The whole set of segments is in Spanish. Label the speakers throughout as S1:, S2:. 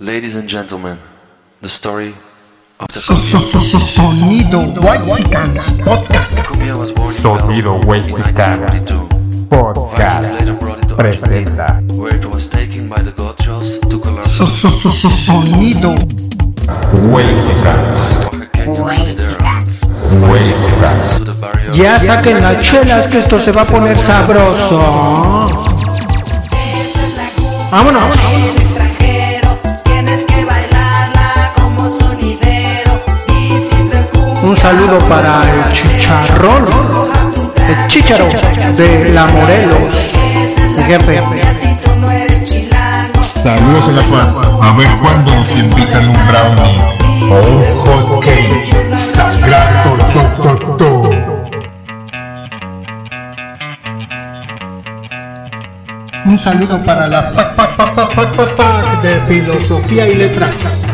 S1: Ladies and gentlemen, the story of the
S2: Sonido Whitesicans Podcast.
S1: Cumbia was born in
S3: Sonido
S1: 1942.
S3: Podcast presenta
S1: Argentina, where it was taken by the gauchos to Colombia.
S2: So- so- so- so- Sonido
S1: barrio
S2: Ya saquen las chelas que esto se va a poner sabroso. Vámonos. Un saludo para el chicharrón. El chicharo de la Morelos. Mi jefe.
S4: Saludos a la FAD. A ver cuándo nos invitan un brownie o un hot cake. Sagrado to, to, to.
S2: Un saludo para la fac de filosofía y letras.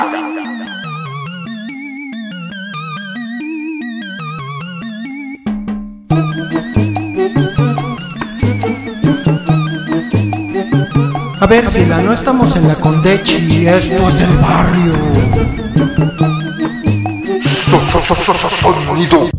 S2: Ver, si la no estamos en la Condechi, esto es el barrio.
S4: So- so- so- so- so- Sonido.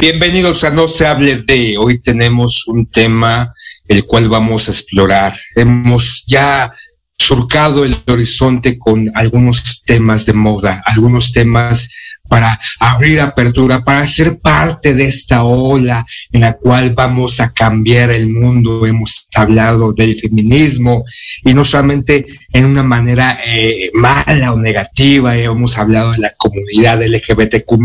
S5: Bienvenidos a No se hable de. Hoy tenemos un tema el cual vamos a explorar. Hemos ya surcado el horizonte con algunos temas de moda, algunos temas para abrir apertura, para ser parte de esta ola en la cual vamos a cambiar el mundo. Hemos hablado del feminismo y no solamente en una manera eh, mala o negativa, hemos hablado de la comunidad LGBTQ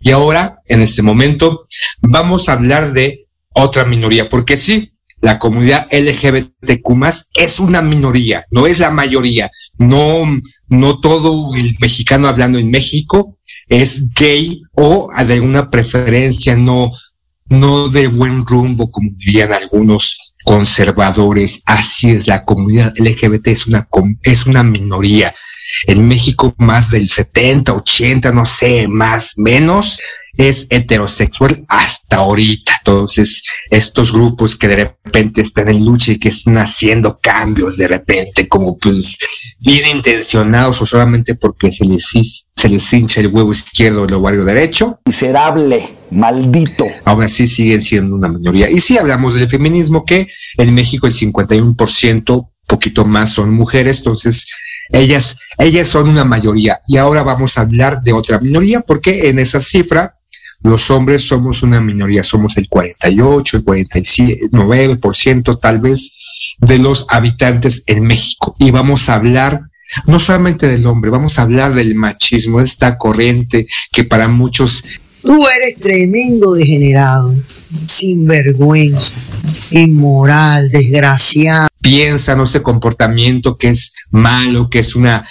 S5: y ahora, en este momento, vamos a hablar de otra minoría, porque sí, la comunidad LGBTQ es una minoría, no es la mayoría. No, no todo el mexicano hablando en México es gay o de una preferencia no, no de buen rumbo, como dirían algunos conservadores. Así es, la comunidad LGBT es una, es una minoría. En México más del 70, 80, no sé, más, menos, es heterosexual hasta ahorita. Entonces, estos grupos que de repente están en lucha y que están haciendo cambios de repente, como pues bien intencionados o solamente porque se les, se les hincha el huevo izquierdo o el ovario derecho,
S6: miserable, maldito.
S5: ahora sí siguen siendo una minoría. Y si hablamos del feminismo, que en México el 51%, poquito más son mujeres, entonces ellas, ellas son una mayoría. Y ahora vamos a hablar de otra minoría, porque en esa cifra los hombres somos una minoría, somos el 48, el 47, 9% tal vez de los habitantes en México. Y vamos a hablar no solamente del hombre, vamos a hablar del machismo, esta corriente que para muchos
S7: Tú eres tremendo degenerado, sinvergüenza, inmoral, desgraciado.
S5: piensan, o ese comportamiento que es malo, que es una,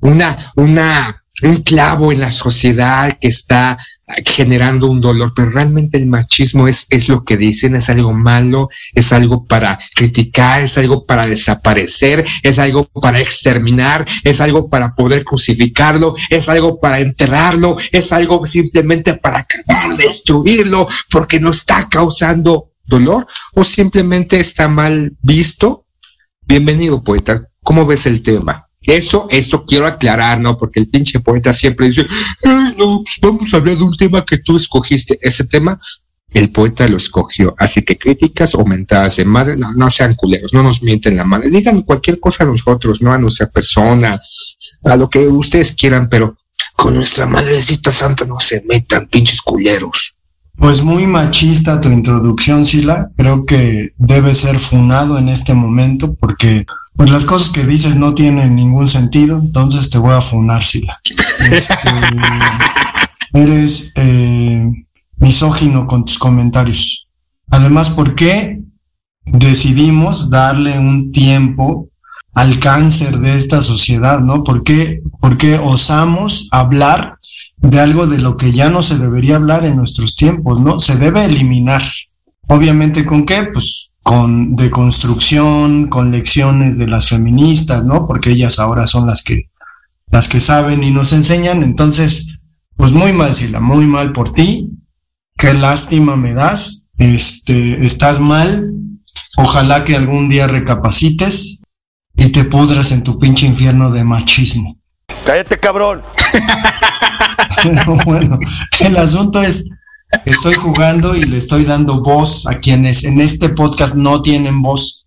S5: una, una, un clavo en la sociedad que está generando un dolor, pero realmente el machismo es, es lo que dicen, es algo malo, es algo para criticar, es algo para desaparecer, es algo para exterminar, es algo para poder crucificarlo, es algo para enterrarlo, es algo simplemente para acabar, destruirlo, porque no está causando dolor o simplemente está mal visto Bienvenido, poeta. ¿Cómo ves el tema? Eso, esto quiero aclarar, ¿no? Porque el pinche poeta siempre dice, "Ay, no, pues vamos a hablar de un tema que tú escogiste. Ese tema, el poeta lo escogió. Así que críticas o mentadas de madre, no, no sean culeros, no nos mienten la madre. Digan cualquier cosa a nosotros, no a nuestra persona, a lo que ustedes quieran, pero con nuestra madrecita santa no se metan, pinches culeros.
S8: Pues muy machista tu introducción, Sila. Creo que debe ser funado en este momento porque pues las cosas que dices no tienen ningún sentido, entonces te voy a funar, Sila. Este, eres eh, misógino con tus comentarios. Además, ¿por qué decidimos darle un tiempo al cáncer de esta sociedad, ¿no? ¿Por qué, por qué osamos hablar de algo de lo que ya no se debería hablar en nuestros tiempos, ¿no? Se debe eliminar. Obviamente, ¿con qué? Pues con deconstrucción, con lecciones de las feministas, ¿no? Porque ellas ahora son las que, las que saben y nos enseñan. Entonces, pues muy mal, Sila, muy mal por ti. Qué lástima me das. Este, estás mal. Ojalá que algún día recapacites y te pudras en tu pinche infierno de machismo.
S9: Cállate, cabrón.
S8: Pero bueno, el asunto es, estoy jugando y le estoy dando voz a quienes en este podcast no tienen voz.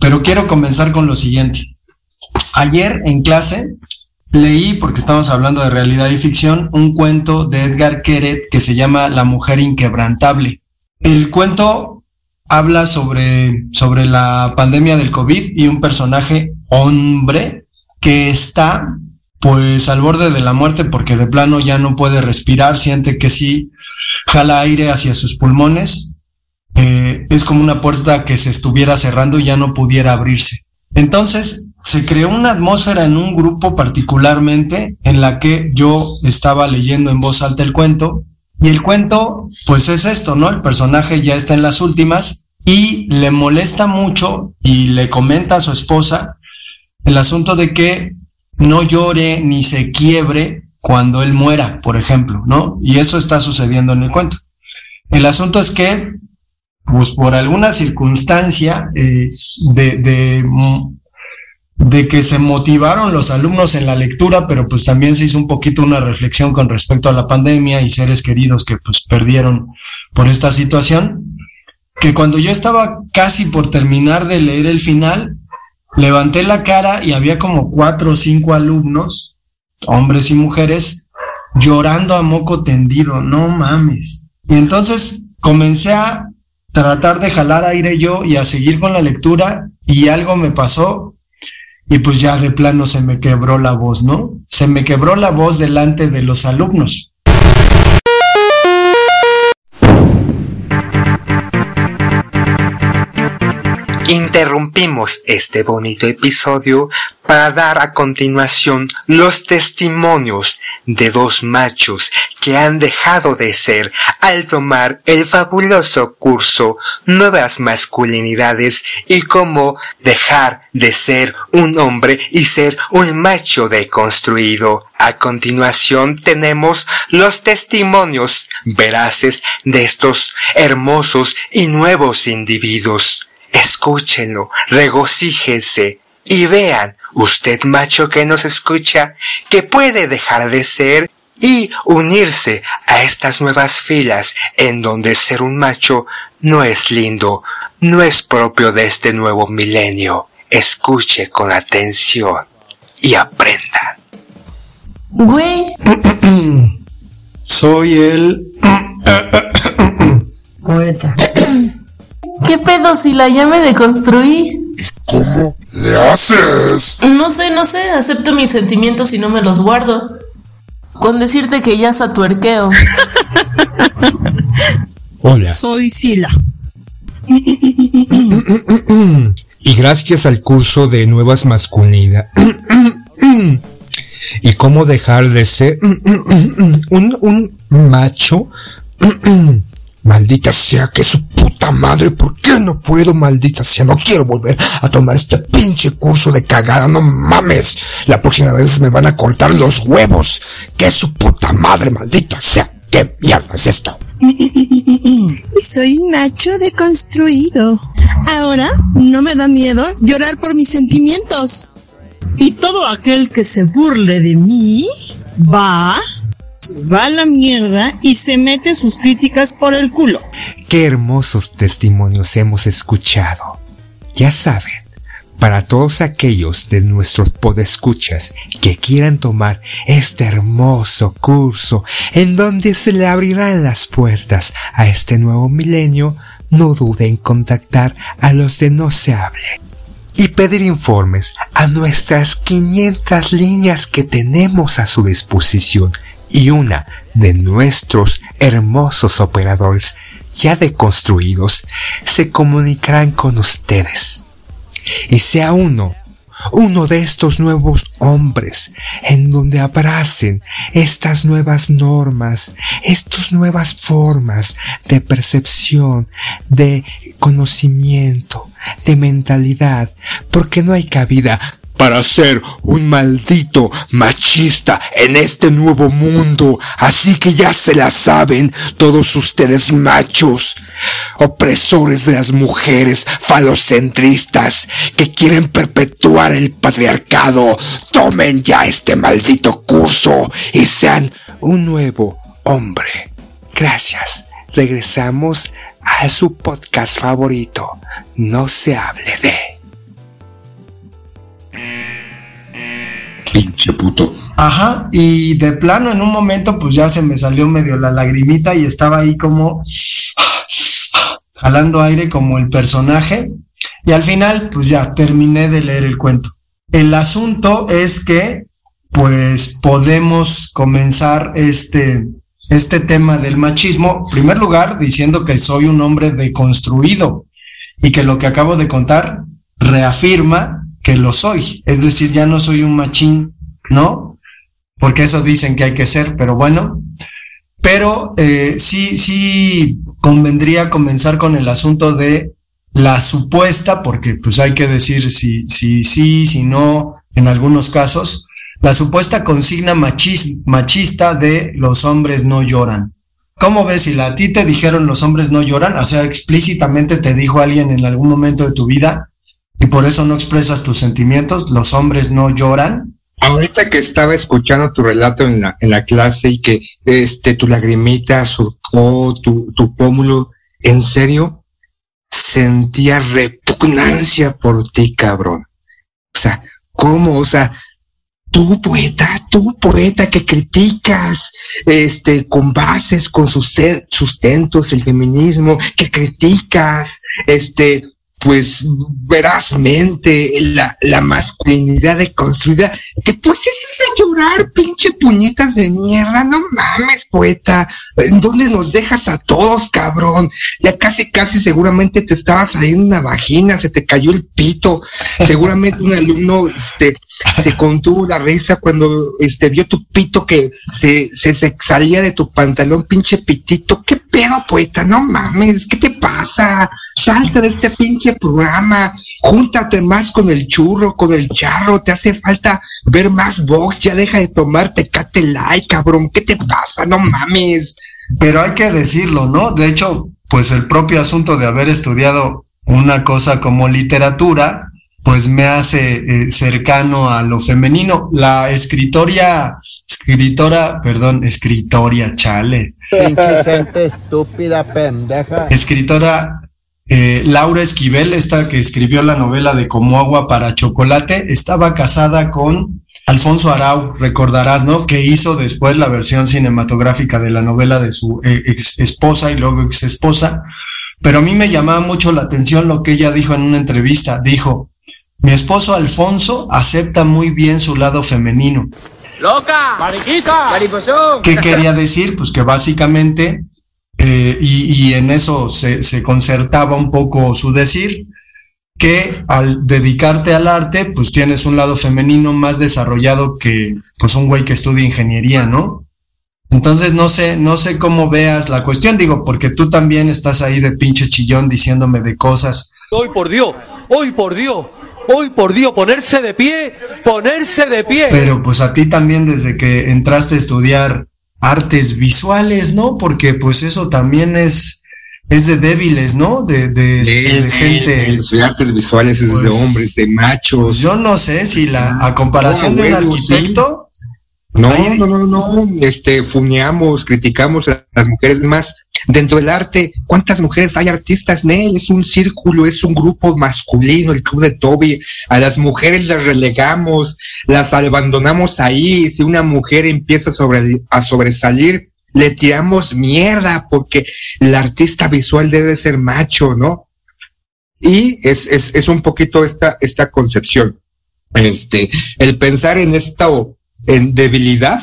S8: Pero quiero comenzar con lo siguiente. Ayer en clase leí, porque estamos hablando de realidad y ficción, un cuento de Edgar Keret que se llama La mujer inquebrantable. El cuento habla sobre, sobre la pandemia del COVID y un personaje hombre que está pues al borde de la muerte porque de plano ya no puede respirar, siente que sí jala aire hacia sus pulmones, eh, es como una puerta que se estuviera cerrando y ya no pudiera abrirse. Entonces se creó una atmósfera en un grupo particularmente en la que yo estaba leyendo en voz alta el cuento y el cuento pues es esto, ¿no? El personaje ya está en las últimas y le molesta mucho y le comenta a su esposa el asunto de que no llore ni se quiebre cuando él muera, por ejemplo, ¿no? Y eso está sucediendo en el cuento. El asunto es que, pues por alguna circunstancia eh, de, de, de, que se motivaron los alumnos en la lectura, pero pues también se hizo un poquito una reflexión con respecto a la pandemia y seres queridos que pues perdieron por esta situación, que cuando yo estaba casi por terminar de leer el final, levanté la cara y había como cuatro o cinco alumnos, hombres y mujeres, llorando a moco tendido, no mames. Y entonces comencé a tratar de jalar aire yo y a seguir con la lectura y algo me pasó y pues ya de plano se me quebró la voz, ¿no? Se me quebró la voz delante de los alumnos.
S5: Interrumpimos este bonito episodio para dar a continuación los testimonios de dos machos que han dejado de ser al tomar el fabuloso curso Nuevas Masculinidades y cómo dejar de ser un hombre y ser un macho deconstruido. A continuación tenemos los testimonios veraces de estos hermosos y nuevos individuos. Escúchenlo, regocíjense y vean, usted macho que nos escucha, que puede dejar de ser y unirse a estas nuevas filas en donde ser un macho no es lindo, no es propio de este nuevo milenio. Escuche con atención y aprenda.
S10: Güey.
S8: Soy el...
S10: Poeta. ¿Qué pedo si la llame de construir?
S11: ¿Cómo le haces?
S10: No sé, no sé, acepto mis sentimientos y no me los guardo. Con decirte que ya tuerqueo.
S12: Hola.
S13: Soy Sila.
S12: Y gracias al curso de nuevas masculinidades y cómo dejar de ser un, un macho Maldita sea, que su puta madre, ¿por qué no puedo? Maldita sea, no quiero volver a tomar este pinche curso de cagada, no mames. La próxima vez me van a cortar los huevos. Que su puta madre, maldita sea. ¿Qué mierda es esto?
S13: Soy Nacho deconstruido. Ahora no me da miedo llorar por mis sentimientos. Y todo aquel que se burle de mí va va a la mierda y se mete sus críticas por el culo.
S12: Qué hermosos testimonios hemos escuchado. Ya saben, para todos aquellos de nuestros podescuchas que quieran tomar este hermoso curso en donde se le abrirán las puertas a este nuevo milenio, no duden en contactar a los de No se hable y pedir informes a nuestras 500 líneas que tenemos a su disposición
S14: y una de nuestros hermosos operadores ya deconstruidos se comunicarán con ustedes. Y sea uno, uno de estos nuevos hombres en donde abracen estas nuevas normas, estas nuevas formas de percepción, de conocimiento, de mentalidad, porque no hay cabida para ser un maldito machista en este nuevo mundo. Así que ya se la saben todos ustedes machos, opresores de las mujeres, falocentristas, que quieren perpetuar el patriarcado. Tomen ya este maldito curso y sean un nuevo hombre. Gracias. Regresamos a su podcast favorito. No se hable de...
S5: Pinche puto.
S8: Ajá, y de plano en un momento pues ya se me salió medio la lagrimita y estaba ahí como jalando aire como el personaje y al final pues ya terminé de leer el cuento. El asunto es que pues podemos comenzar este este tema del machismo, en primer lugar diciendo que soy un hombre deconstruido y que lo que acabo de contar reafirma que lo soy. Es decir, ya no soy un machín, ¿no? Porque eso dicen que hay que ser, pero bueno. Pero eh, sí, sí convendría comenzar con el asunto de la supuesta, porque pues hay que decir si sí, si, si, si no, en algunos casos, la supuesta consigna machis, machista de los hombres no lloran. ¿Cómo ves? Si a ti te dijeron los hombres no lloran, o sea, explícitamente te dijo alguien en algún momento de tu vida, y por eso no expresas tus sentimientos, los hombres no lloran.
S5: Ahorita que estaba escuchando tu relato en la, en la clase y que este tu lagrimita surcó tu, tu pómulo, en serio, sentía repugnancia por ti, cabrón. O sea, ¿cómo? O sea, tú poeta, tú poeta que criticas este con bases, con sus sustentos el feminismo, que criticas este pues verazmente la, la masculinidad deconstruida, te pusiste a llorar, pinche puñetas de mierda, no mames, poeta, ¿en dónde nos dejas a todos, cabrón? Ya casi, casi seguramente te estabas saliendo una vagina, se te cayó el pito, seguramente un alumno, este, se contuvo la risa cuando este vio tu pito que se, se, se, salía de tu pantalón, pinche pitito. ¿Qué pedo, poeta? No mames, ¿qué te pasa? Salta de este pinche programa, júntate más con el churro, con el charro, te hace falta ver más box, ya deja de tomar tecate like, cabrón, ¿qué te pasa? No mames.
S8: Pero hay que decirlo, ¿no? De hecho, pues el propio asunto de haber estudiado una cosa como literatura, pues me hace eh, cercano a lo femenino. La escritoria, escritora, perdón, escritoria, chale.
S15: Pinche gente estúpida, pendeja.
S8: Escritora eh, Laura Esquivel, esta que escribió la novela de Como agua para chocolate, estaba casada con Alfonso Arau, recordarás, ¿no? Que hizo después la versión cinematográfica de la novela de su eh, ex esposa y luego ex esposa. Pero a mí me llamaba mucho la atención lo que ella dijo en una entrevista. Dijo, mi esposo Alfonso acepta muy bien su lado femenino.
S16: ¡Loca! ¡Mariquita! ¡Mariposón!
S8: ¿Qué quería decir? Pues que básicamente, eh, y, y, en eso se, se, concertaba un poco su decir, que al dedicarte al arte, pues tienes un lado femenino más desarrollado que pues un güey que estudia ingeniería, ¿no? Entonces no sé, no sé cómo veas la cuestión, digo, porque tú también estás ahí de pinche chillón diciéndome de cosas.
S16: Hoy por Dios, hoy por Dios, hoy por Dios, ponerse de pie, ponerse de pie.
S8: Pero pues a ti también desde que entraste a estudiar artes visuales, ¿no? Porque pues eso también es, es de débiles, ¿no? De, de, de, de gente.
S5: De artes visuales es pues, de hombres, de machos.
S8: Yo no sé si la, a comparación no, de un arquitecto.
S5: No, no, no, no, este, funeamos, criticamos a las mujeres, es más, dentro del arte, ¿cuántas mujeres hay artistas? Nel, es un círculo, es un grupo masculino, el club de Toby, a las mujeres las relegamos, las abandonamos ahí, si una mujer empieza a, sobre, a sobresalir, le tiramos mierda porque el artista visual debe ser macho, ¿no? Y es, es, es un poquito esta, esta concepción. Este, el pensar en esta en debilidad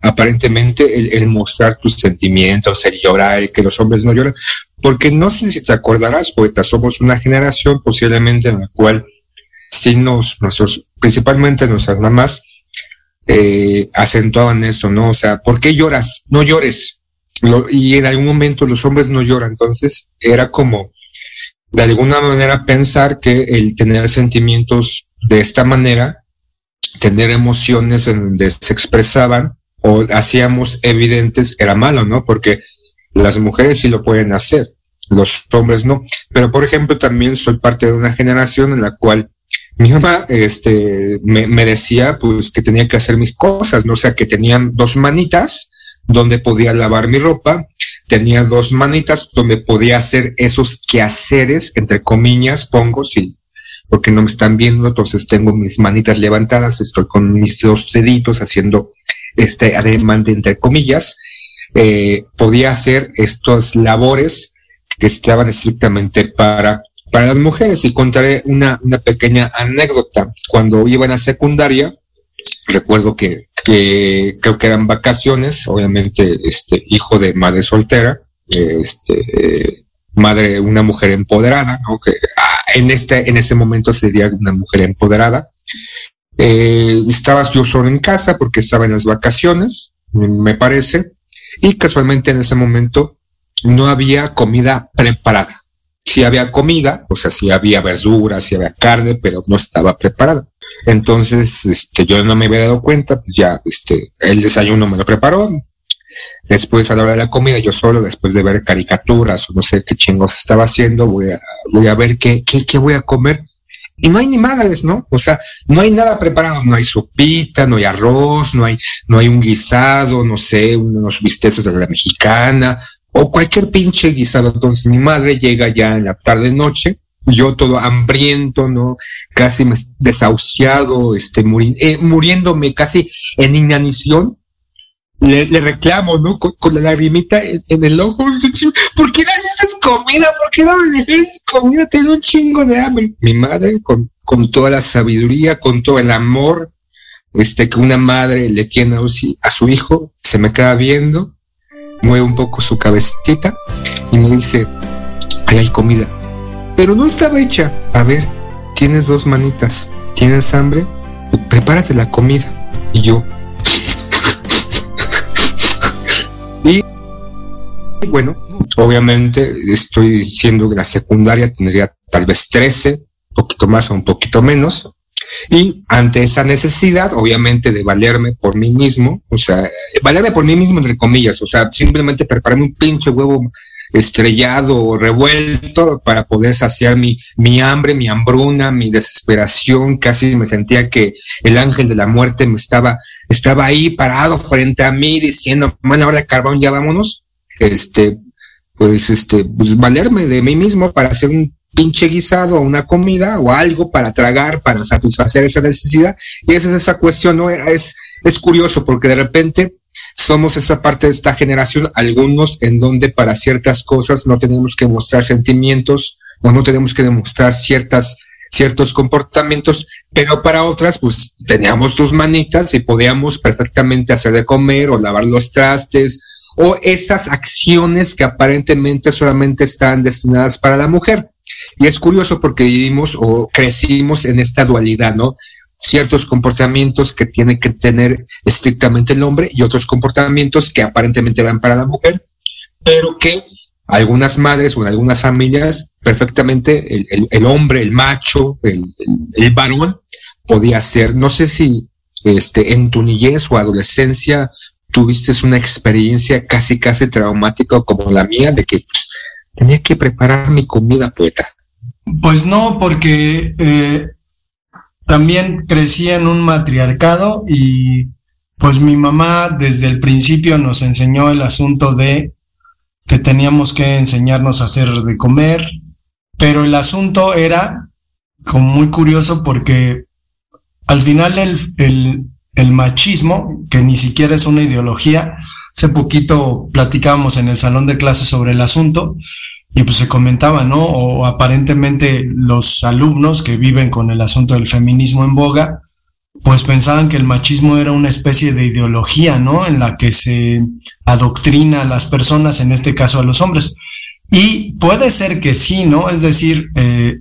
S5: aparentemente el, mostrar tus sentimientos, el llorar, el que los hombres no lloran, porque no sé si te acordarás, poeta, somos una generación posiblemente en la cual sí nos, nuestros, principalmente nuestras mamás, eh, acentuaban eso, ¿no? O sea, ¿por qué lloras? No llores. Lo- y en algún momento los hombres no lloran, entonces era como, de alguna manera pensar que el tener sentimientos de esta manera, tener emociones en donde se expresaban o hacíamos evidentes era malo, ¿no? Porque las mujeres sí lo pueden hacer, los hombres no. Pero por ejemplo, también soy parte de una generación en la cual mi mamá este, me, me decía pues que tenía que hacer mis cosas, ¿no? Sea, que tenían dos manitas donde podía lavar mi ropa, tenía dos manitas donde podía hacer esos quehaceres, entre comillas, pongo, sí, porque no me están viendo, entonces tengo mis manitas levantadas, estoy con mis dos deditos haciendo este ademán de entre comillas, eh, podía hacer estas labores que estaban estrictamente para, para las mujeres. Y contaré una, una pequeña anécdota. Cuando iba en la secundaria, recuerdo que, que creo que eran vacaciones, obviamente, este, hijo de madre soltera, este, madre, una mujer empoderada, ¿no? Ah, en este, en ese momento sería una mujer empoderada. Eh, estaba yo solo en casa porque estaba en las vacaciones, me parece, y casualmente en ese momento no había comida preparada. Sí había comida, o sea, sí había verduras, sí había carne, pero no estaba preparada. Entonces, este, yo no me había dado cuenta, pues ya, este, el desayuno me lo preparó. Después, a la hora de la comida, yo solo, después de ver caricaturas o no sé qué chingos estaba haciendo, voy a, voy a ver qué, qué, qué voy a comer. Y no hay ni madres, ¿no? O sea, no hay nada preparado, no hay sopita, no hay arroz, no hay, no hay un guisado, no sé, unos bisteces de la mexicana, o cualquier pinche guisado. Entonces mi madre llega ya en la tarde noche, yo todo hambriento, ¿no? Casi desahuciado, este, eh, muriéndome casi en inanición. Le, reclamo, ¿no? Con, la lagrimita en, el ojo. ¿Por qué no haces comida? ¿Por qué no me dejas comida? Tengo un chingo de hambre. Mi madre, con, toda la sabiduría, con todo el amor, este, que una madre le tiene a su hijo, se me queda viendo, mueve un poco su cabecita y me dice, ahí hay comida. Pero no estaba hecha. A ver, tienes dos manitas, tienes hambre, prepárate la comida. Y yo, bueno, obviamente estoy diciendo que la secundaria tendría tal vez 13, un poquito más o un poquito menos. Y ante esa necesidad, obviamente, de valerme por mí mismo, o sea, valerme por mí mismo, entre comillas, o sea, simplemente prepararme un pinche huevo estrellado o revuelto para poder saciar mi, mi hambre, mi hambruna, mi desesperación. Casi me sentía que el ángel de la muerte me estaba, estaba ahí parado frente a mí diciendo, man, ahora carbón, ya vámonos. Este, pues, este, pues valerme de mí mismo para hacer un pinche guisado o una comida o algo para tragar, para satisfacer esa necesidad. Y esa es esa cuestión, ¿no? Es, es curioso porque de repente somos esa parte de esta generación, algunos en donde para ciertas cosas no tenemos que mostrar sentimientos o no tenemos que demostrar ciertas ciertos comportamientos, pero para otras, pues teníamos tus manitas y podíamos perfectamente hacer de comer o lavar los trastes o esas acciones que aparentemente solamente están destinadas para la mujer. Y es curioso porque vivimos o crecimos en esta dualidad, ¿no? Ciertos comportamientos que tiene que tener estrictamente el hombre y otros comportamientos que aparentemente van para la mujer, pero que algunas madres o en algunas familias perfectamente el, el- hombre, el macho, el, el- el varón podía ser. No sé si este, en tu niñez o adolescencia tuviste una experiencia casi casi traumática como la mía de que pues, tenía que preparar mi comida poeta.
S8: Pues no, porque eh, también crecí en un matriarcado y pues mi mamá desde el principio nos enseñó el asunto de que teníamos que enseñarnos a hacer de comer, pero el asunto era como muy curioso porque al final el, el, el machismo, que ni siquiera es una ideología, hace poquito platicábamos en el salón de clases sobre el asunto y pues se comentaba, ¿no? O aparentemente los alumnos que viven con el asunto del feminismo en boga, pues pensaban que el machismo era una especie de ideología, ¿no? En la que se adoctrina a las personas, en este caso a los hombres. Y puede ser que sí, ¿no? Es decir, eh,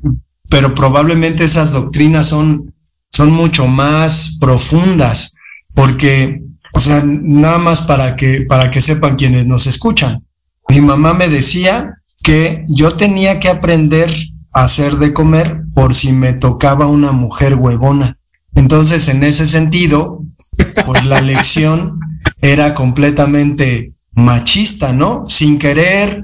S8: pero probablemente esas doctrinas son, son mucho más profundas, porque, o sea, nada más para que, para que sepan quienes nos escuchan. Mi mamá me decía que yo tenía que aprender a hacer de comer por si me tocaba una mujer huevona. Entonces, en ese sentido, pues la lección era completamente machista, ¿no? Sin querer,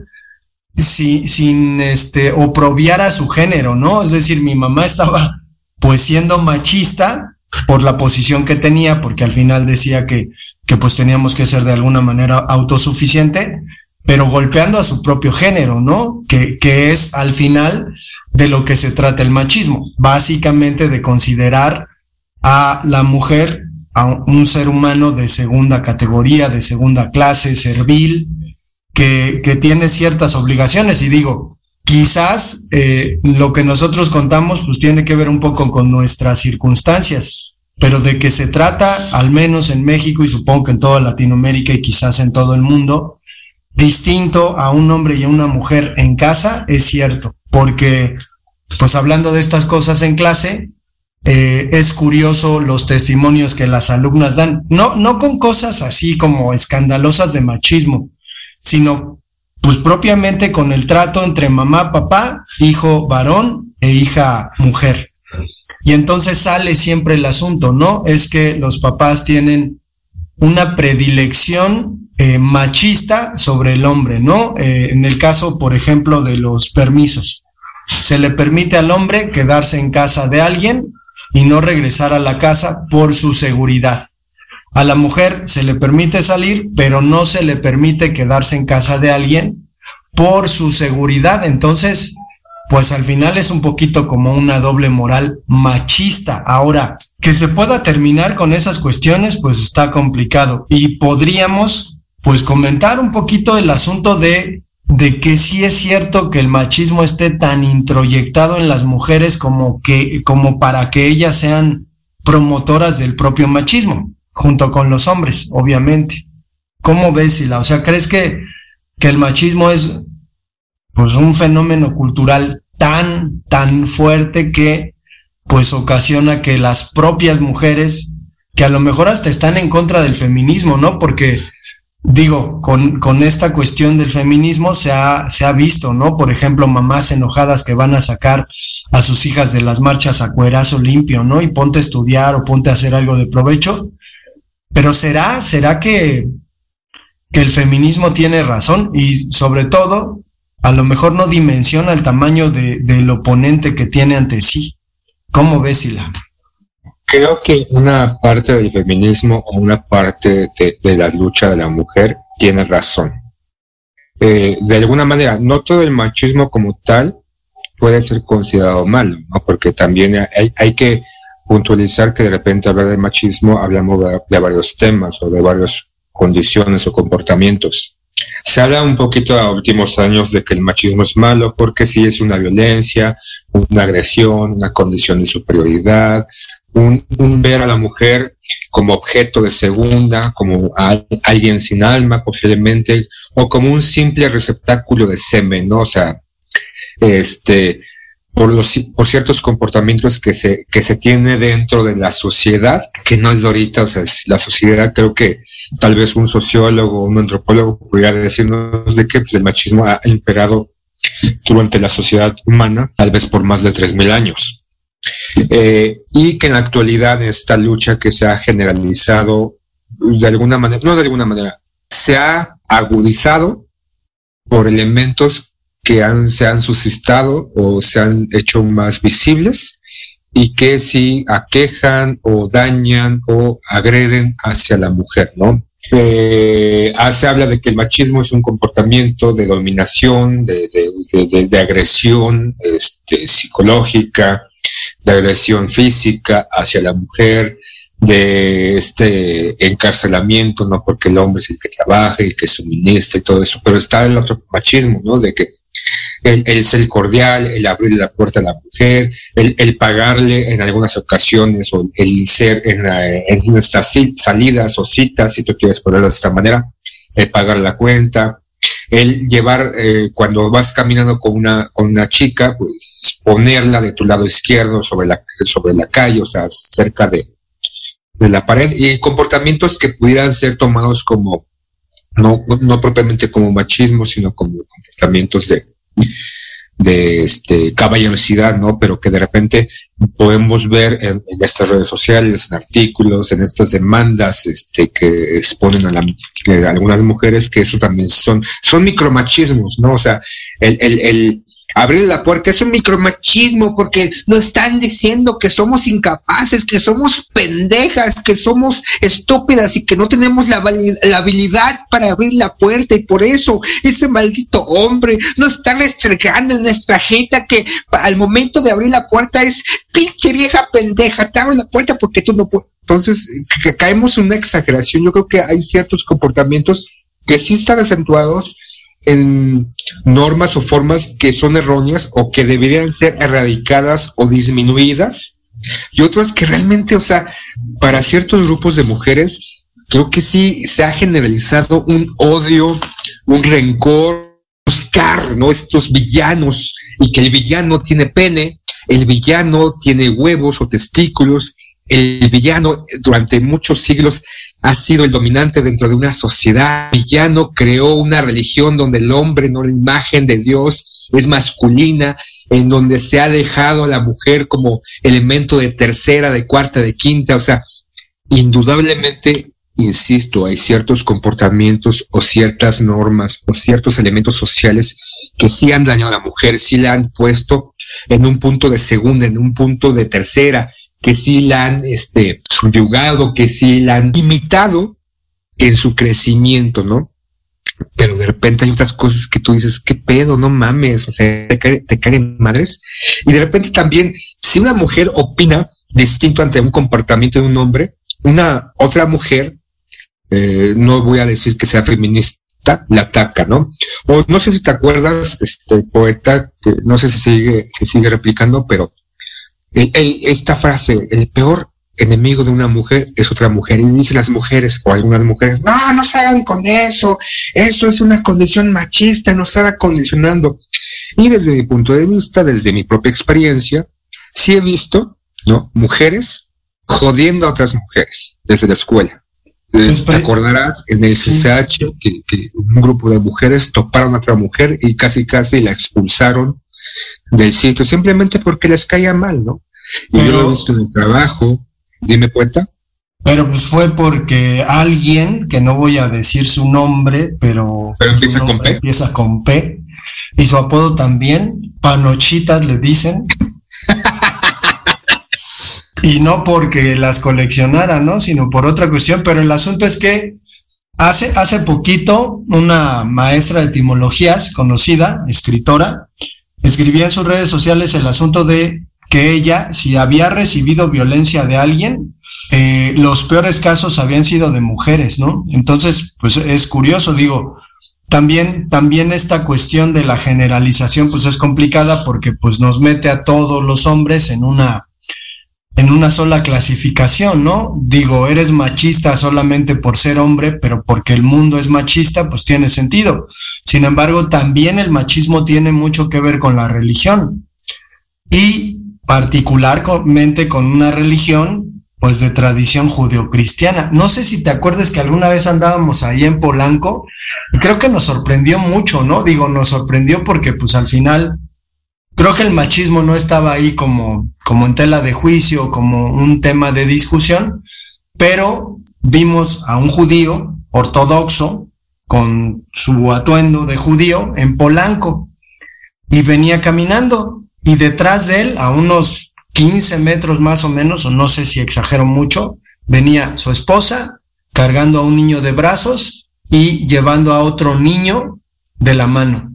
S8: si, sin este, oprobiar a su género, ¿no? Es decir, mi mamá estaba pues siendo machista por la posición que tenía, porque al final decía que, que pues teníamos que ser de alguna manera autosuficiente, pero golpeando a su propio género, ¿no? Que, que es al final de lo que se trata el machismo, básicamente de considerar a la mujer a un ser humano de segunda categoría, de segunda clase, servil, que, que tiene ciertas obligaciones. Y digo, quizás eh, lo que nosotros contamos pues tiene que ver un poco con nuestras circunstancias, pero de que se trata, al menos en México y supongo que en toda Latinoamérica y quizás en todo el mundo, distinto a un hombre y a una mujer en casa, es cierto, porque pues hablando de estas cosas en clase, eh, es curioso los testimonios que las alumnas dan, no, no con cosas así como escandalosas de machismo, sino pues propiamente con el trato entre mamá, papá, hijo varón e hija mujer. Y entonces sale siempre el asunto, ¿no? Es que los papás tienen una predilección eh, machista sobre el hombre, ¿no? Eh, en el caso, por ejemplo, de los permisos. Se le permite al hombre quedarse en casa de alguien y no regresar a la casa por su seguridad. A la mujer se le permite salir, pero no se le permite quedarse en casa de alguien por su seguridad. Entonces, pues al final es un poquito como una doble moral machista. Ahora, que se pueda terminar con esas cuestiones, pues está complicado. Y podríamos, pues, comentar un poquito el asunto de de que sí es cierto que el machismo esté tan introyectado en las mujeres como que como para que ellas sean promotoras del propio machismo junto con los hombres obviamente cómo ves Sila? o sea crees que que el machismo es pues un fenómeno cultural tan tan fuerte que pues ocasiona que las propias mujeres que a lo mejor hasta están en contra del feminismo no porque digo, con, con, esta cuestión del feminismo se ha, se ha visto, ¿no? Por ejemplo, mamás enojadas que van a sacar a sus hijas de las marchas a cuerazo limpio, ¿no? Y ponte a estudiar o ponte a hacer algo de provecho. Pero será, será que, que el feminismo tiene razón y sobre todo, a lo mejor no dimensiona el tamaño de, del oponente que tiene ante sí. ¿Cómo ves, Sila?
S5: Creo que una parte del feminismo o una parte de, de la lucha de la mujer tiene razón. Eh, de alguna manera, no todo el machismo como tal puede ser considerado malo, ¿no? porque también hay, hay que puntualizar que de repente hablar de machismo hablamos de, varios temas o de varias condiciones o comportamientos. Se habla un poquito a últimos años de que el machismo es malo porque sí es una violencia, una agresión, una condición de superioridad, un, ver a la mujer como objeto de segunda, como a, alguien sin alma posiblemente, o como un simple receptáculo de semen. O sea, este, por los, por ciertos comportamientos que se, que se tiene dentro de la sociedad, que no es de ahorita, o sea, es la sociedad creo que tal vez un sociólogo, un antropólogo podría decirnos de que pues, el machismo ha imperado durante la sociedad humana, tal vez por más de tres mil años. Eh, y que en la actualidad esta lucha que se ha generalizado de alguna manera, no de alguna manera, se ha agudizado por elementos que han, se han suscitado o se han hecho más visibles y que sí aquejan o dañan o agreden hacia la mujer, ¿no? Eh, se habla de que el machismo es un comportamiento de dominación, de agresión este, psicológica, de agresión física hacia la mujer, de este encarcelamiento, ¿no? Porque el hombre es el que trabaja y que suministra y todo eso, pero está el otro machismo, ¿no? De que el, el ser cordial, el abrir la puerta a la mujer, el, el pagarle en algunas ocasiones o el ser en, la- en nuestras ci- salidas o citas, si tú quieres ponerlo de esta manera, el pagar la cuenta, el llevar, eh, cuando vas caminando con una, con una chica, pues ponerla de tu lado izquierdo sobre la, sobre la calle, o sea, cerca de, de la pared, y comportamientos que pudieran ser tomados como, no, no propiamente como machismo, sino como comportamientos de, de este caballerosidad, ¿no? Pero que de repente podemos ver en, estas redes sociales, en artículos, en estas demandas, este, que exponen a, algunas mujeres, que eso también son, son micromachismos, ¿no? O sea, el, el abrir la puerta es un micromachismo porque nos están diciendo que somos incapaces, que somos pendejas, que somos estúpidas y que no tenemos la, la habilidad para abrir la puerta y por eso ese maldito hombre nos está restregando en nuestra jeta que al momento de abrir la puerta es pinche vieja pendeja, te abro la puerta porque tú no puedes. Entonces, caemos en una exageración. Yo creo que hay ciertos comportamientos que sí están acentuados en normas o formas que son erróneas o que deberían ser erradicadas o disminuidas y otras que realmente, o sea, para ciertos grupos de mujeres, creo que sí se ha generalizado un odio, un rencor, buscar, ¿no? Estos villanos y que el villano tiene pene, el villano tiene huevos o testículos, el villano eh, durante muchos siglos ha sido el dominante dentro de una sociedad. El villano creó una religión donde el hombre, no la imagen de Dios, es masculina, en donde se ha dejado a la mujer como elemento de tercera, de cuarta, de quinta. O sea, indudablemente, insisto, hay ciertos comportamientos o ciertas normas o ciertos elementos sociales que sí han dañado a la mujer, sí la han puesto en un punto de segunda, en un punto de tercera, que sí la han este, subyugado, que sí la han limitado en su crecimiento, ¿no? Pero de repente hay otras cosas que tú dices, ¿qué pedo? No mames, o sea, te caen madres. Y de repente también, si una mujer opina distinto ante un comportamiento de un hombre, una otra mujer, eh, no voy a decir que sea feminista, la ataca, ¿no? O no sé si te acuerdas, este poeta, que no sé si sigue, si sigue replicando, pero el- el- esta frase, el peor enemigo de una mujer es otra mujer. Y dicen las mujeres o algunas mujeres, no, no se hagan con eso, eso es una condición machista, nos está condicionando. Y desde mi punto de vista, desde mi propia experiencia, sí he visto, ¿no? Mujeres jodiendo a otras mujeres desde la escuela. Eh, Te acordarás en el CCH que, que un grupo de mujeres toparon a otra mujer y casi casi la expulsaron del sitio simplemente porque les caía mal, ¿no? Y yo lo he visto en el trabajo. Dime cuenta.
S8: Pero pues fue porque alguien, que no voy a decir su nombre, pero,
S5: Pero empieza con P.
S8: empieza con P, y su apodo también, Panochitas le dicen. y no porque las coleccionara, ¿no? Sino por otra cuestión, pero el asunto es que hace, hace poquito una maestra de etimologías conocida, escritora, escribía en sus redes sociales el asunto de que ella, si había recibido violencia de alguien, eh, los peores casos habían sido de mujeres, ¿no? Entonces, pues es curioso, digo, también, también esta cuestión de la generalización, pues es complicada porque pues nos mete a todos los hombres en una, en una sola clasificación, ¿no? Digo, eres machista solamente por ser hombre, pero porque el mundo es machista, pues tiene sentido. Sin embargo, también el machismo tiene mucho que ver con la religión y particularmente con una religión pues de tradición judeocristiana. No sé si te acuerdas que alguna vez andábamos ahí en Polanco y creo que nos sorprendió mucho, ¿no? Digo, nos sorprendió porque pues al final creo que el machismo no estaba ahí como, como en tela de juicio, como un tema de discusión, pero vimos a un judío ortodoxo con su atuendo de judío en Polanco y venía caminando y detrás de él, a unos 15 metros más o menos, o no sé si exagero mucho, venía su esposa cargando a un niño de brazos y llevando a otro niño de la mano.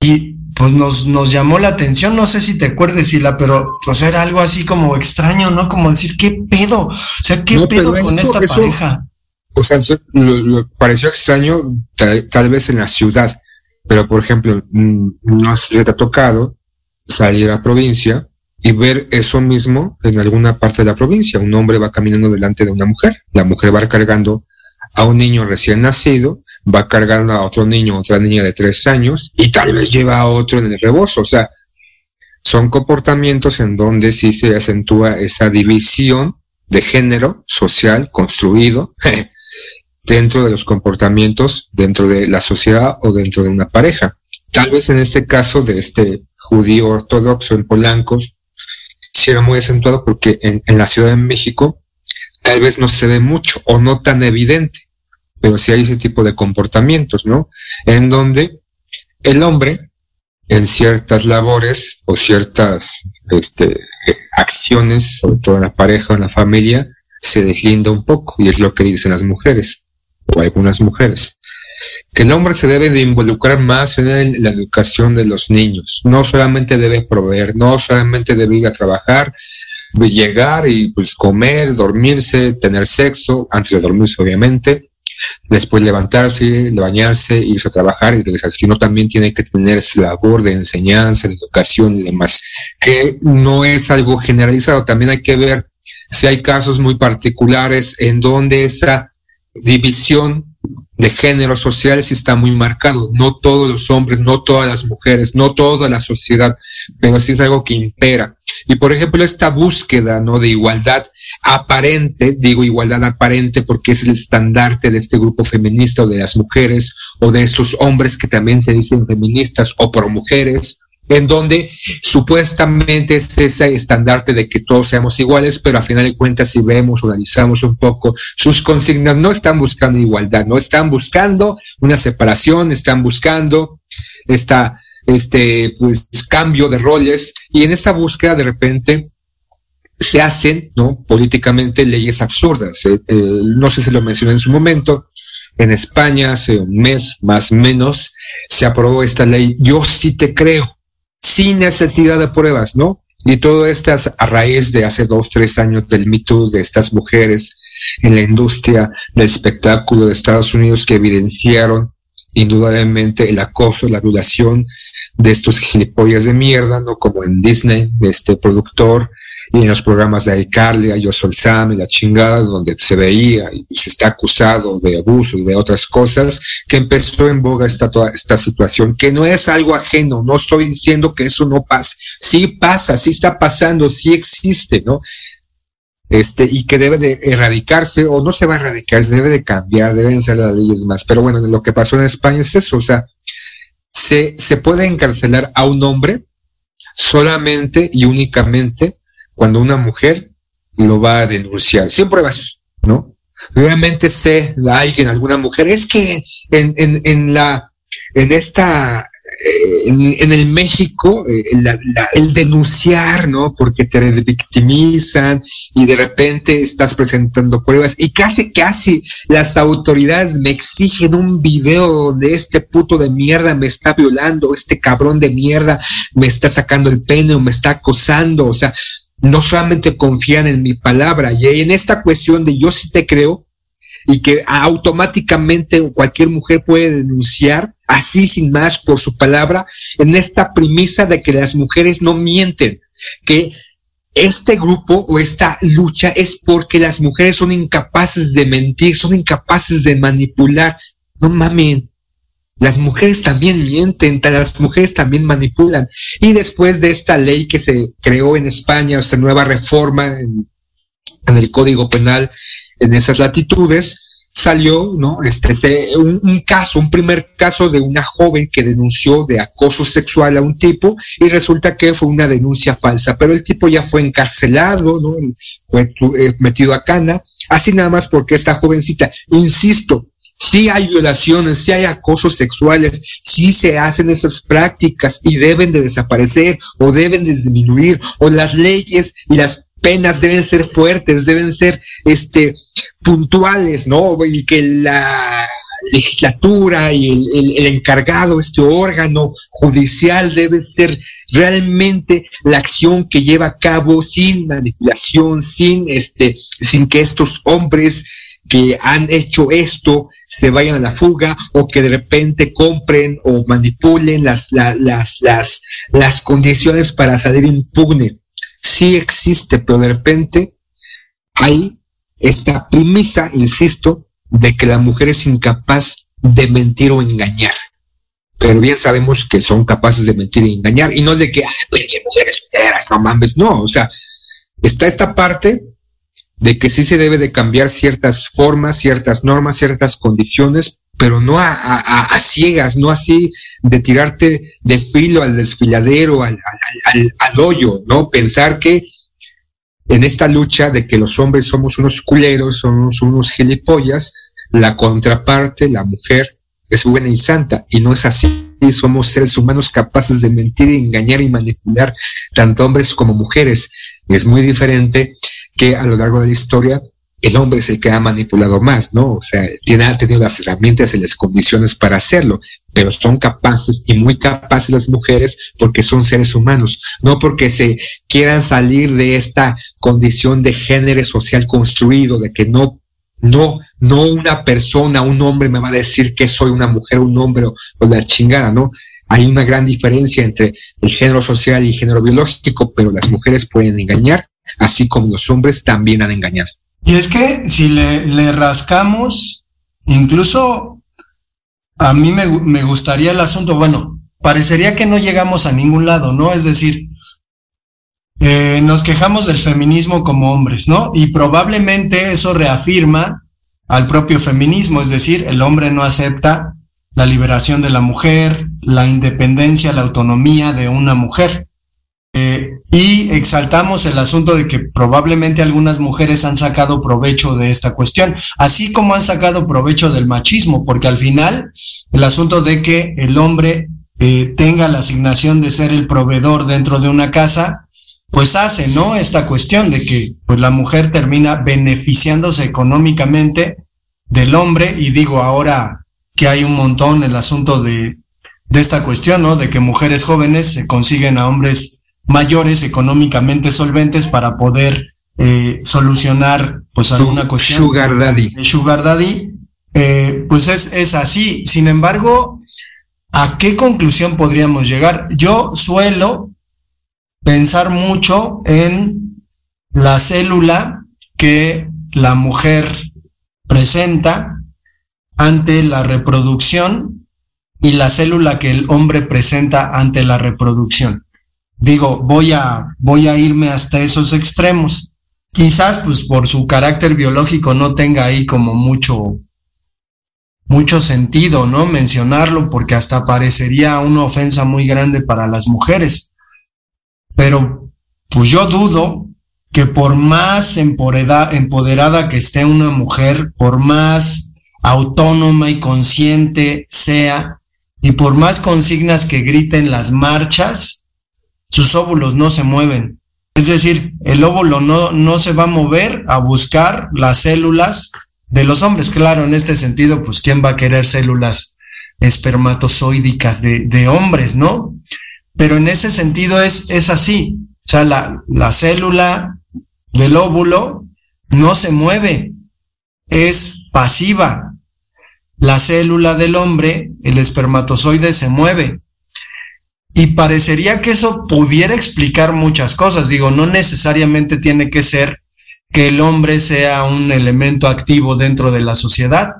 S8: Y pues nos, nos llamó la atención, no sé si te acuerdes, Sila, pero pues era algo así como extraño, ¿no? Como decir, ¿qué pedo? O sea, ¿qué
S5: No,
S8: pedo con
S5: eso-
S8: esta
S5: eso-
S8: pareja?
S5: O sea, lo, lo pareció extraño tal, tal vez en la ciudad, Pero, por ejemplo, mm, no se te ha tocado salir a provincia y ver eso mismo en alguna parte de la provincia. Un hombre va caminando delante de una mujer. La mujer va cargando a un niño recién nacido, va cargando a otro niño, otra niña de tres años, y tal vez lleva a otro en el rebozo. O sea, son comportamientos en donde sí se acentúa esa división de género social construido dentro de los comportamientos dentro de la sociedad o dentro de una pareja. Tal vez en este caso de este judío ortodoxo en Polancos, sí era muy acentuado porque en, la Ciudad de México tal vez no se ve mucho o no tan evidente, pero sí hay ese tipo de comportamientos, ¿no? En donde el hombre en ciertas labores o ciertas este, acciones, sobre todo en la pareja o en la familia, se deslinda un poco, y es lo que dicen las mujeres, o algunas mujeres, que el hombre se debe de involucrar más en la educación de los niños, no solamente debe proveer, no solamente debe ir a trabajar, llegar y pues comer, dormirse, tener sexo, antes de dormirse obviamente, después levantarse, bañarse, irse a trabajar y regresar, sino también tiene que tener esa labor de enseñanza, de educación y demás, que no es algo generalizado, también hay que ver si hay casos muy particulares en donde esa división de género social sí está muy marcado, no todos los hombres, no todas las mujeres, no toda la sociedad, pero sí es algo que impera. Y por ejemplo, esta búsqueda, ¿no? De igualdad aparente, digo igualdad aparente porque es el estandarte de este grupo feminista o de las mujeres o de estos hombres que también se dicen feministas o pro mujeres, en donde supuestamente es ese estandarte de que todos seamos iguales, pero a final de cuentas si vemos analizamos un poco sus consignas, no están buscando igualdad, no están buscando una separación, están buscando esta, este, pues, cambio de roles, y en esa búsqueda de repente se hacen, ¿no? Políticamente leyes absurdas. Eh, eh, no sé si lo mencioné en su momento. En España, hace un mes más o menos, se aprobó esta ley. Yo sí te creo, sin necesidad de pruebas, ¿no? Y todo esto es a raíz de hace dos, tres años del Me Too de estas mujeres en la industria del espectáculo de Estados Unidos que evidenciaron indudablemente el acoso, la violación de estos gilipollas de mierda, ¿no? Como en Disney, de este productor, y en los programas de iCarly, a Yo Soy y la chingada, donde se veía y se está acusado de abuso y de otras cosas, que empezó en boga esta, toda esta situación, que no es algo ajeno, no estoy diciendo que eso no pasa, sí pasa, sí está pasando, sí existe, ¿no? Este, y que debe de erradicarse, o no se va a erradicar, se debe de cambiar, deben ser las leyes más. Pero bueno, lo que pasó en España es eso, o sea, se, se puede encarcelar a un hombre solamente y únicamente cuando una mujer lo va a denunciar, sin pruebas, ¿no? Obviamente sé, alguien, alguna mujer, es que en, en, en la, en esta, eh, en, el México, eh, el denunciar, ¿no? Porque te victimizan y de repente estás presentando pruebas y casi, casi las autoridades me exigen un video donde este puto de mierda me está violando, este cabrón de mierda me está sacando el pene o me está acosando, o sea, no solamente confían en mi palabra y en esta cuestión de yo sí te creo y que automáticamente cualquier mujer puede denunciar así sin más por su palabra en esta premisa de que las mujeres no mienten, que este grupo o esta lucha es porque las mujeres son incapaces de mentir, son incapaces de manipular. No mamen. Las mujeres también mienten, las mujeres también manipulan. Y después de esta ley que se creó en España, esta nueva reforma en, el Código Penal en esas latitudes, salió, ¿no? Este, se- un, caso, un primer caso de una joven que denunció de acoso sexual a un tipo y resulta que fue una denuncia falsa, pero el tipo ya fue encarcelado, ¿no? Fue eh, metido a cana, así nada más porque esta jovencita, insisto, sí hay violaciones, sí hay acosos sexuales, sí se hacen esas prácticas y deben de desaparecer o deben de disminuir o las leyes y las penas deben ser fuertes, deben ser este puntuales, ¿no? Y que la legislatura y el, el- el encargado, este órgano judicial debe ser realmente la acción que lleva a cabo sin manipulación, sin este, sin que estos hombres que han hecho esto se vayan a la fuga o que de repente compren o manipulen las, la- las, las, las condiciones para salir impugne. Sí existe, pero de repente hay esta premisa, insisto, de que la mujer es incapaz de mentir o engañar. Pero bien sabemos que son capaces de mentir y engañar. Y no es de que, ay, mujeres no mames. No, o sea, está esta parte de que sí se debe de cambiar ciertas formas, ciertas normas, ciertas condiciones, pero no a, a- ciegas, no así de tirarte de filo al desfiladero, al, al- al- al hoyo, ¿no? Pensar que en esta lucha de que los hombres somos unos culeros, somos unos gilipollas, la contraparte, la mujer, es buena y santa, y no es así. Somos seres humanos capaces de mentir, engañar y manipular tanto hombres como mujeres. Es muy diferente que a lo largo de la historia el hombre es el que ha manipulado más, ¿no? O sea, tiene, ha tenido las herramientas y las condiciones para hacerlo, pero son capaces y muy capaces las mujeres porque son seres humanos, no porque se quieran salir de esta condición de género social construido, de que no, no, no una persona, un hombre me va a decir que soy una mujer, un hombre o, o la chingada, ¿no? Hay una gran diferencia entre el género social y el género biológico, pero las mujeres pueden engañar, así como los hombres también han engañado.
S8: Y es que si le, rascamos, incluso a mí me gustaría el asunto, bueno, parecería que no llegamos a ningún lado, ¿no? Es decir, eh, nos quejamos del feminismo como hombres, ¿no? Y probablemente eso reafirma al propio feminismo, es decir, el hombre no acepta la liberación de la mujer, la independencia, la autonomía de una mujer. Eh, y exaltamos el asunto de que probablemente algunas mujeres han sacado provecho de esta cuestión, así como han sacado provecho del machismo, porque al final el asunto de que el hombre eh, tenga la asignación de ser el proveedor dentro de una casa, pues hace, ¿no? Esta cuestión de que pues la mujer termina beneficiándose económicamente del hombre y digo ahora que hay un montón el asunto de, de esta cuestión, ¿no? De que mujeres jóvenes se consiguen a hombres mayores económicamente solventes para poder eh, solucionar pues alguna cuestión.
S5: Sugar daddy.
S8: Sugar daddy, eh, pues es, es así. Sin embargo, ¿a qué conclusión podríamos llegar? Yo suelo pensar mucho en la célula que la mujer presenta ante la reproducción y la célula que el hombre presenta ante la reproducción. Digo, voy a, voy a irme hasta esos extremos. Quizás, pues, por su carácter biológico no tenga ahí como mucho, mucho sentido, ¿no? Mencionarlo, porque hasta parecería una ofensa muy grande para las mujeres. Pero, pues yo dudo que por más empoderada, empoderada que esté una mujer, por más autónoma y consciente sea, y por más consignas que griten las marchas, sus óvulos no se mueven. Es decir, el óvulo no, no se va a mover a buscar las células de los hombres. Claro, en este sentido, pues ¿quién va a querer células espermatozoídicas de, de hombres, no? Pero en ese sentido es, es así. O sea, la, la célula del óvulo no se mueve, es pasiva. La célula del hombre, el espermatozoide, se mueve. Y parecería que eso pudiera explicar muchas cosas. Digo, no necesariamente tiene que ser que el hombre sea un elemento activo dentro de la sociedad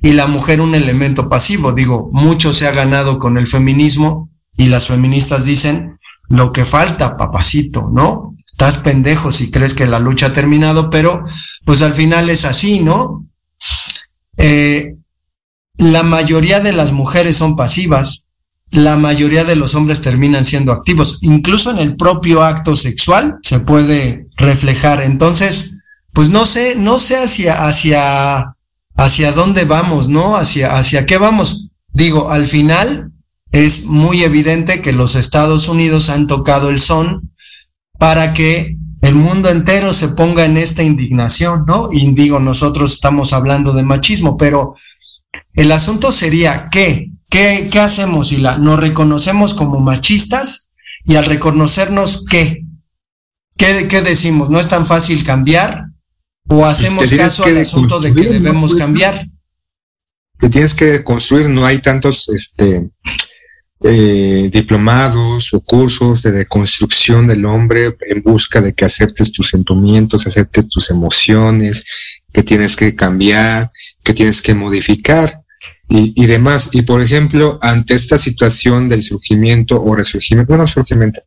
S8: y la mujer un elemento pasivo. Digo, mucho se ha ganado con el feminismo y las feministas dicen lo que falta, papacito, ¿no? Estás pendejo si crees que la lucha ha terminado, pero pues al final es así, ¿no? Eh, la mayoría de las mujeres son pasivas, la mayoría de los hombres terminan siendo activos, incluso en el propio acto sexual se puede reflejar. Entonces, pues no sé, no sé hacia, hacia, hacia dónde vamos, ¿no? Hacia, hacia qué vamos. Digo, al final es muy evidente que los Estados Unidos han tocado el son para que el mundo entero se ponga en esta indignación, ¿no? Y digo, nosotros estamos hablando de machismo, pero el asunto sería que ¿Qué, ¿Qué hacemos, Sila? Nos reconocemos como machistas y al reconocernos, ¿qué? ¿qué? ¿Qué decimos? ¿No es tan fácil cambiar? o hacemos
S5: te tienes
S8: caso al asunto de que debemos
S5: Pues,
S8: cambiar.
S5: te tienes que construir, no hay tantos este, eh, diplomados o cursos de deconstrucción del hombre en busca de que aceptes tus sentimientos, aceptes tus emociones, que tienes que cambiar, que tienes que modificar y, y demás. Y por ejemplo, ante esta situación del surgimiento o resurgimiento, bueno, surgimiento,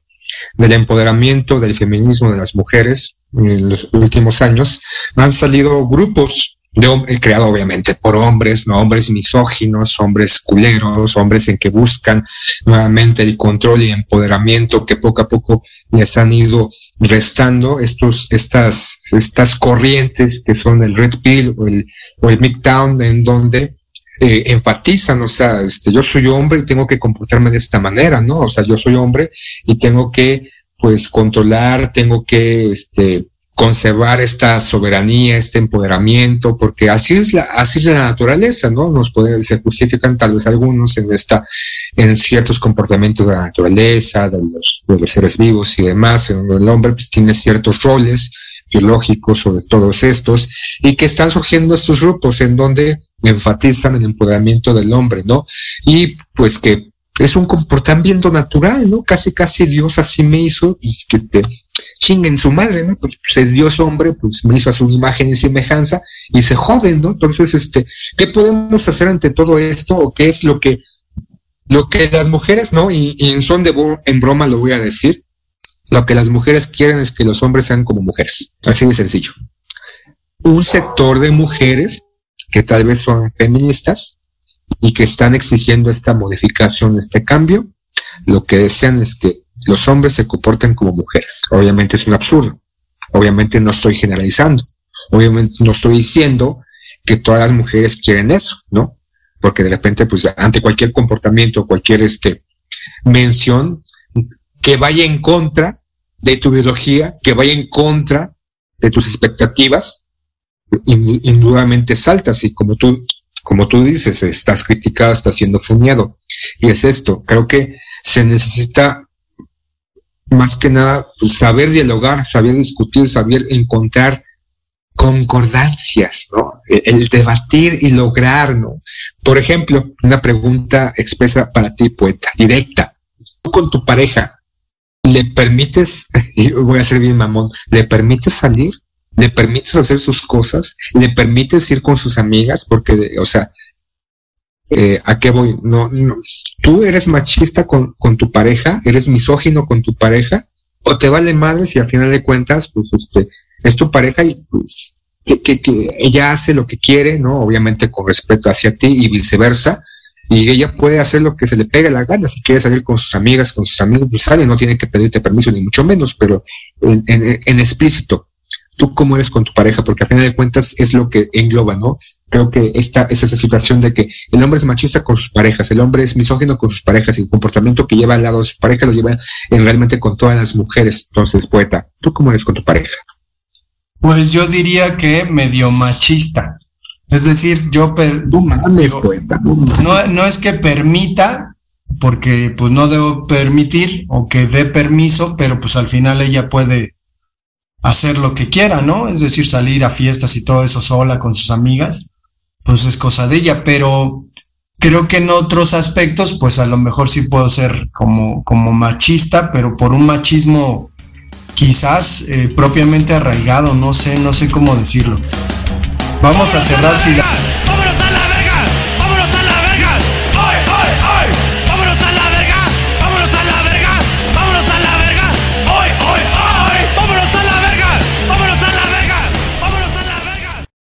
S5: del empoderamiento del feminismo de las mujeres en los últimos años, han salido grupos de eh, creado obviamente por hombres, no hombres misóginos, hombres culeros, hombres en que buscan nuevamente el control y empoderamiento que poco a poco les han ido restando estos, estas, estas corrientes que son el Red Pill o el, o el Midtown en donde eh, enfatizan, o sea, este, yo soy hombre y tengo que comportarme de esta manera, ¿no? O sea, yo soy hombre y tengo que, pues, controlar, tengo que, este, conservar esta soberanía, este empoderamiento, porque así es la, así es la naturaleza, ¿no? Nos pueden, se justifican tal vez algunos en esta, en ciertos comportamientos de la naturaleza, de los, de los seres vivos y demás, en donde el hombre pues, tiene ciertos roles biológicos sobre todos estos, y que están surgiendo estos grupos en donde enfatizan el empoderamiento del hombre, ¿no? Y pues que es un comportamiento natural, ¿no? Casi, casi Dios así me hizo, y que te chinguen su madre, ¿no? Pues, pues, es Dios hombre, pues me hizo a su imagen y semejanza, y se joden, ¿no? Entonces, este, ¿qué podemos hacer ante todo esto? ¿O qué es lo que, lo que las mujeres, ¿no? Y, y en son de en broma lo voy a decir, lo que las mujeres quieren es que los hombres sean como mujeres, así de sencillo. Un sector de mujeres que tal vez son feministas y que están exigiendo esta modificación, este cambio, lo que desean es que los hombres se comporten como mujeres. Obviamente es un absurdo. Obviamente no estoy generalizando. Obviamente no estoy diciendo que todas las mujeres quieren eso, ¿no? Porque de repente, pues, ante cualquier comportamiento, cualquier este mención que vaya en contra de tu ideología, que vaya en contra de tus expectativas, in- indudablemente saltas y como tú, como tú dices, estás criticado, estás siendo fuñado. Y es esto, creo que se necesita más que nada pues, saber dialogar, saber discutir, saber encontrar concordancias, ¿no? El, el debatir y lograr, ¿no? Por ejemplo, una pregunta expresa para ti, poeta, directa. Tú con tu pareja, ¿le permites, y voy a ser bien mamón, ¿le permites salir? ¿Le permites hacer sus cosas? ¿Le permites ir con sus amigas? Porque, o sea, eh, ¿a qué voy? No, no. ¿Tú eres machista con, con tu pareja? ¿Eres misógino con tu pareja? ¿O te vale madres y al final de cuentas, pues, este, es tu pareja y pues, que, que, que ella hace lo que quiere, ¿no? Obviamente con respeto hacia ti y viceversa. Y ella puede hacer lo que se le pegue la gana. Si quiere salir con sus amigas, con sus amigos, pues sale, no tiene que pedirte permiso, ni mucho menos, pero en, en, en explícito. Tú cómo eres con tu pareja, porque al final de cuentas es lo que engloba, ¿no? Creo que esta es esa situación de que el hombre es machista con sus parejas, el hombre es misógino con sus parejas y el comportamiento que lleva al lado de su pareja lo lleva en realmente con todas las mujeres. Entonces, poeta, ¿tú cómo eres con tu pareja?
S8: Pues yo diría que medio machista. Es decir, yo per-
S5: No mames,
S8: digo,
S5: poeta. no mames.
S8: no, no es que permita, porque pues no debo permitir o que dé permiso, pero pues al final ella puede hacer lo que quiera, ¿no? Es decir, salir a fiestas y todo eso sola con sus amigas, pues es cosa de ella, pero creo que en otros aspectos, pues a lo mejor sí puedo ser como, como machista, pero por un machismo quizás eh, propiamente arraigado, no sé, no sé cómo decirlo. Vamos a cerrar si la...
S7: ¡Vámonos